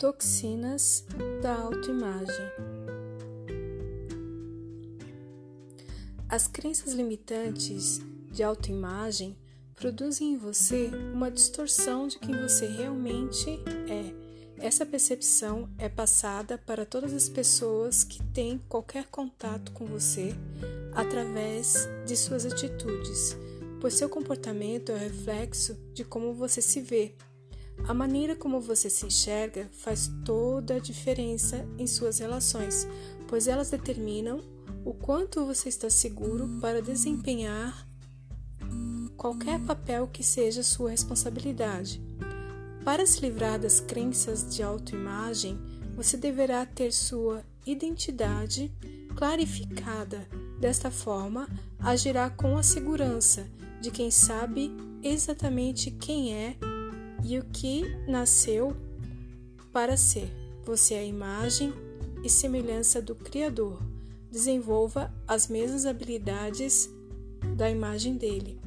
Toxinas da autoimagem. As crenças limitantes de autoimagem produzem em você uma distorção de quem você realmente é. Essa percepção é passada para todas as pessoas que têm qualquer contato com você através de suas atitudes, pois seu comportamento é o reflexo de como você se vê a maneira como você se enxerga faz toda a diferença em suas relações, pois elas determinam o quanto você está seguro para desempenhar qualquer papel que seja sua responsabilidade. Para se livrar das crenças de autoimagem, você deverá ter sua identidade clarificada. Desta forma, agirá com a segurança de quem sabe exatamente quem é e o que nasceu para ser. Você é a imagem e semelhança do Criador. Desenvolva as mesmas habilidades da imagem dele.